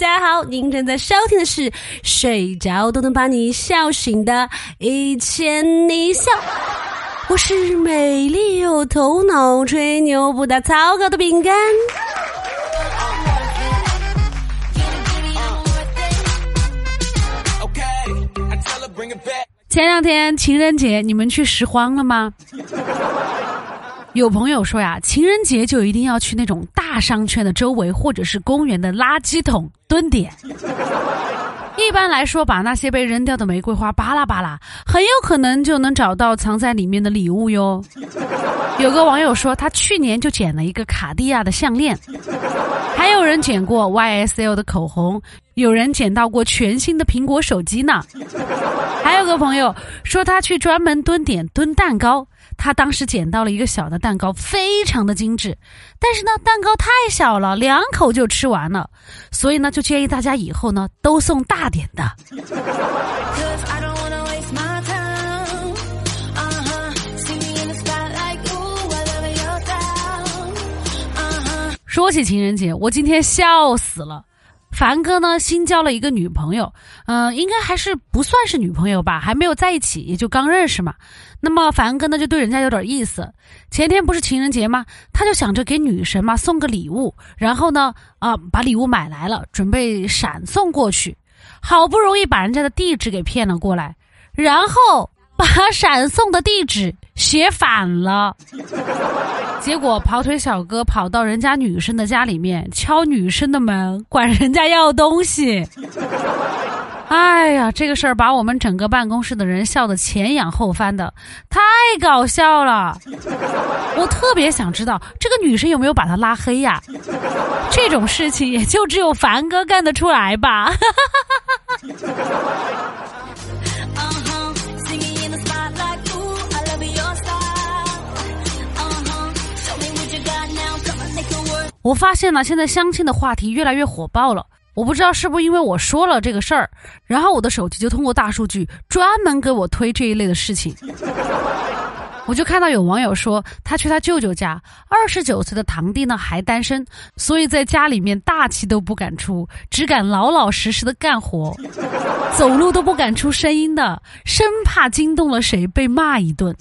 大家好，您正在收听的是睡着都能把你笑醒的《一千你笑》，我是美丽又头脑、吹牛不打草稿的饼干。前两天情人节，你们去拾荒了吗？有朋友说呀，情人节就一定要去那种大商圈的周围，或者是公园的垃圾桶蹲点。一般来说，把那些被扔掉的玫瑰花扒拉扒拉，很有可能就能找到藏在里面的礼物哟。有个网友说，他去年就捡了一个卡地亚的项链，还有人捡过 YSL 的口红，有人捡到过全新的苹果手机呢。还有个朋友说，他去专门蹲点蹲蛋糕。他当时捡到了一个小的蛋糕，非常的精致，但是呢，蛋糕太小了，两口就吃完了，所以呢，就建议大家以后呢都送大点的。说起情人节，我今天笑死了。凡哥呢，新交了一个女朋友，嗯，应该还是不算是女朋友吧，还没有在一起，也就刚认识嘛。那么凡哥呢，就对人家有点意思。前天不是情人节吗？他就想着给女神嘛送个礼物，然后呢，啊，把礼物买来了，准备闪送过去。好不容易把人家的地址给骗了过来，然后 把闪送的地址写反了。结果跑腿小哥跑到人家女生的家里面敲女生的门，管人家要东西。哎呀，这个事儿把我们整个办公室的人笑得前仰后翻的，太搞笑了。我特别想知道这个女生有没有把他拉黑呀？这种事情也就只有凡哥干得出来吧。我发现了，现在相亲的话题越来越火爆了。我不知道是不是因为我说了这个事儿，然后我的手机就通过大数据专门给我推这一类的事情。我就看到有网友说，他去他舅舅家，二十九岁的堂弟呢还单身，所以在家里面大气都不敢出，只敢老老实实的干活，走路都不敢出声音的，生怕惊动了谁被骂一顿。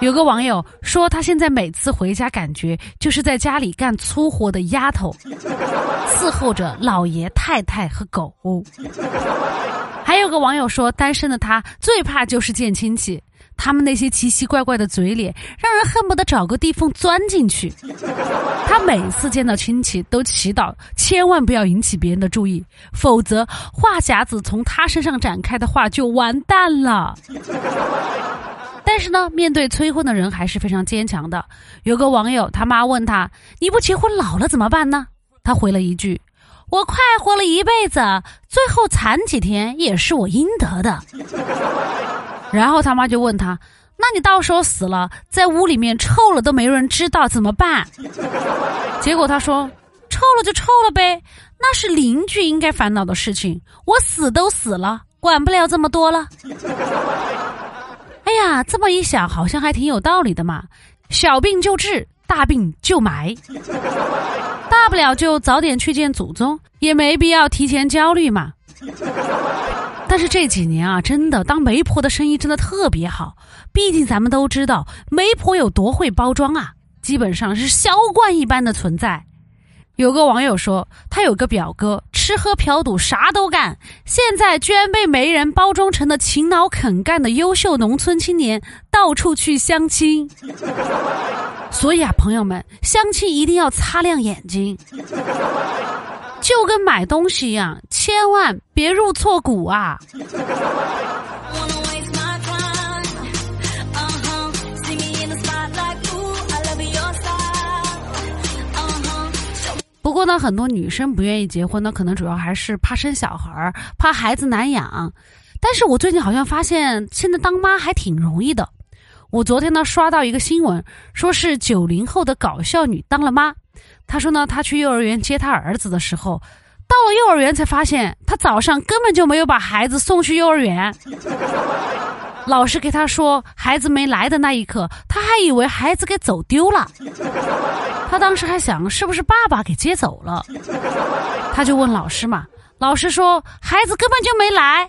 有个网友说，他现在每次回家，感觉就是在家里干粗活的丫头，伺候着老爷太太和狗。还有个网友说，单身的他最怕就是见亲戚，他们那些奇奇怪怪的嘴脸，让人恨不得找个地缝钻进去。他每次见到亲戚，都祈祷千万不要引起别人的注意，否则话匣子从他身上展开的话，就完蛋了。但是呢，面对催婚的人还是非常坚强的。有个网友他妈问他：“你不结婚老了怎么办呢？”他回了一句：“我快活了一辈子，最后惨几天也是我应得的。” 然后他妈就问他：“那你到时候死了，在屋里面臭了都没人知道怎么办？”结果他说：“臭了就臭了呗，那是邻居应该烦恼的事情。我死都死了，管不了这么多了。”哎呀，这么一想，好像还挺有道理的嘛。小病就治，大病就埋，大不了就早点去见祖宗，也没必要提前焦虑嘛。但是这几年啊，真的当媒婆的生意真的特别好，毕竟咱们都知道媒婆有多会包装啊，基本上是销冠一般的存在。有个网友说，他有个表哥，吃喝嫖赌啥都干，现在居然被媒人包装成了勤劳肯干的优秀农村青年，到处去相亲。所以啊，朋友们，相亲一定要擦亮眼睛，就跟买东西一样，千万别入错股啊。不过呢，很多女生不愿意结婚呢，可能主要还是怕生小孩儿，怕孩子难养。但是我最近好像发现，现在当妈还挺容易的。我昨天呢刷到一个新闻，说是九零后的搞笑女当了妈。她说呢，她去幼儿园接她儿子的时候，到了幼儿园才发现，她早上根本就没有把孩子送去幼儿园。老师给她说孩子没来的那一刻，她还以为孩子给走丢了。他当时还想是不是爸爸给接走了，他就问老师嘛，老师说孩子根本就没来。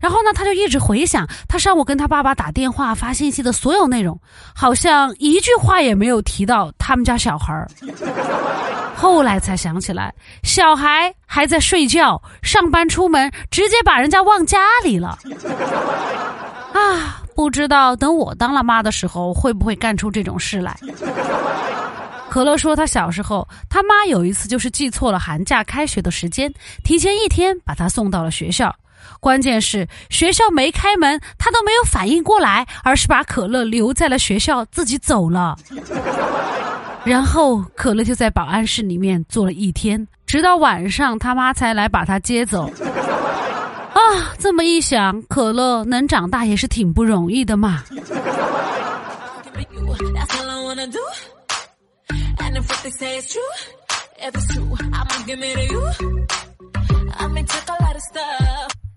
然后呢，他就一直回想他上午跟他爸爸打电话发信息的所有内容，好像一句话也没有提到他们家小孩儿。后来才想起来，小孩还在睡觉，上班出门直接把人家忘家里了。啊，不知道等我当了妈的时候会不会干出这种事来。可乐说，他小时候他妈有一次就是记错了寒假开学的时间，提前一天把他送到了学校。关键是学校没开门，他都没有反应过来，而是把可乐留在了学校，自己走了。然后可乐就在保安室里面坐了一天，直到晚上他妈才来把他接走。啊，这么一想，可乐能长大也是挺不容易的嘛。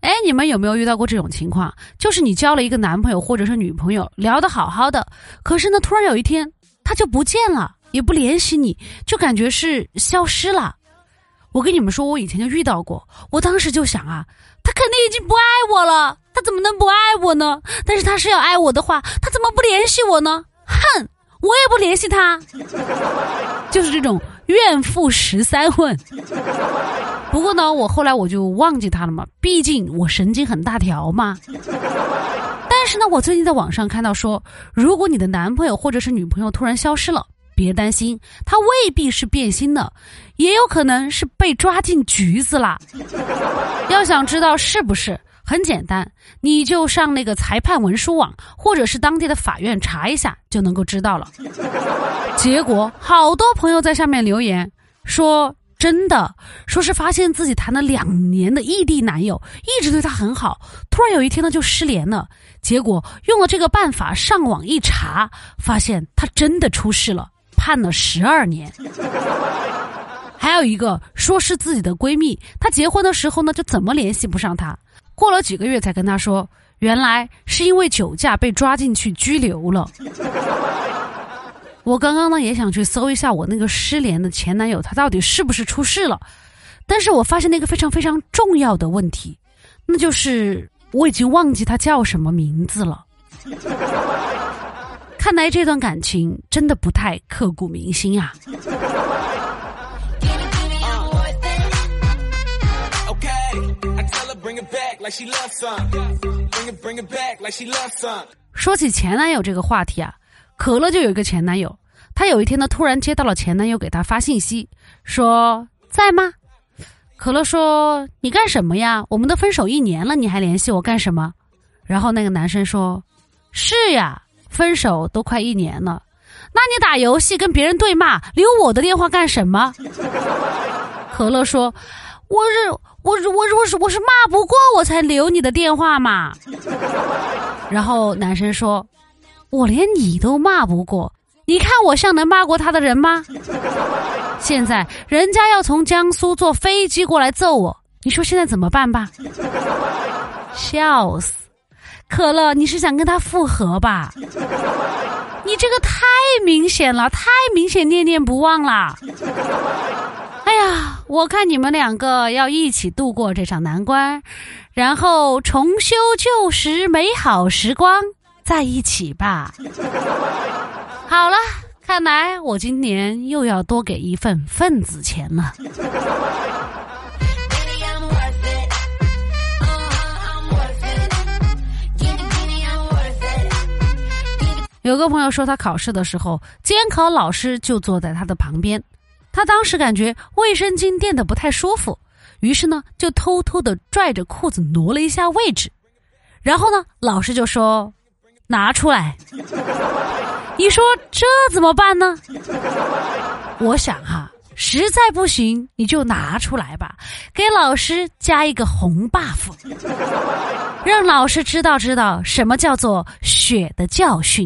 哎，你们有没有遇到过这种情况？就是你交了一个男朋友或者是女朋友，聊得好好的，可是呢，突然有一天他就不见了，也不联系你，就感觉是消失了。我跟你们说，我以前就遇到过，我当时就想啊，他肯定已经不爱我了，他怎么能不爱我呢？但是他是要爱我的话，他怎么不联系我呢？哼，我也不联系他，就是这种怨妇十三问。不过呢，我后来我就忘记他了嘛，毕竟我神经很大条嘛。但是呢，我最近在网上看到说，如果你的男朋友或者是女朋友突然消失了，别担心，他未必是变心的，也有可能是被抓进局子啦。要想知道是不是，很简单，你就上那个裁判文书网，或者是当地的法院查一下，就能够知道了。结果好多朋友在下面留言说。真的说是发现自己谈了两年的异地男友一直对她很好，突然有一天呢就失联了。结果用了这个办法上网一查，发现他真的出事了，判了十二年。还有一个说是自己的闺蜜，她结婚的时候呢就怎么联系不上她，过了几个月才跟他说，原来是因为酒驾被抓进去拘留了。我刚刚呢也想去搜一下我那个失联的前男友，他到底是不是出事了？但是我发现那个非常非常重要的问题，那就是我已经忘记他叫什么名字了。看来这段感情真的不太刻骨铭心啊。说起前男友这个话题啊。可乐就有一个前男友，他有一天呢，突然接到了前男友给他发信息，说在吗？可乐说你干什么呀？我们都分手一年了，你还联系我干什么？然后那个男生说，是呀，分手都快一年了，那你打游戏跟别人对骂，留我的电话干什么？可乐说，我是我是我是我是我是骂不过我才留你的电话嘛。然后男生说。我连你都骂不过，你看我像能骂过他的人吗？现在人家要从江苏坐飞机过来揍我，你说现在怎么办吧？笑死！可乐，你是想跟他复合吧？你这个太明显了，太明显，念念不忘啦！我看你们两个要一起度过这场难关，然后重修旧时美好时光。在一起吧。好了，看来我今年又要多给一份份子钱了。有个朋友说，他考试的时候，监考老师就坐在他的旁边，他当时感觉卫生巾垫的不太舒服，于是呢，就偷偷的拽着裤子挪了一下位置，然后呢，老师就说。拿出来，你说这怎么办呢？我想哈，实在不行你就拿出来吧，给老师加一个红 buff，让老师知道知道什么叫做血的教训。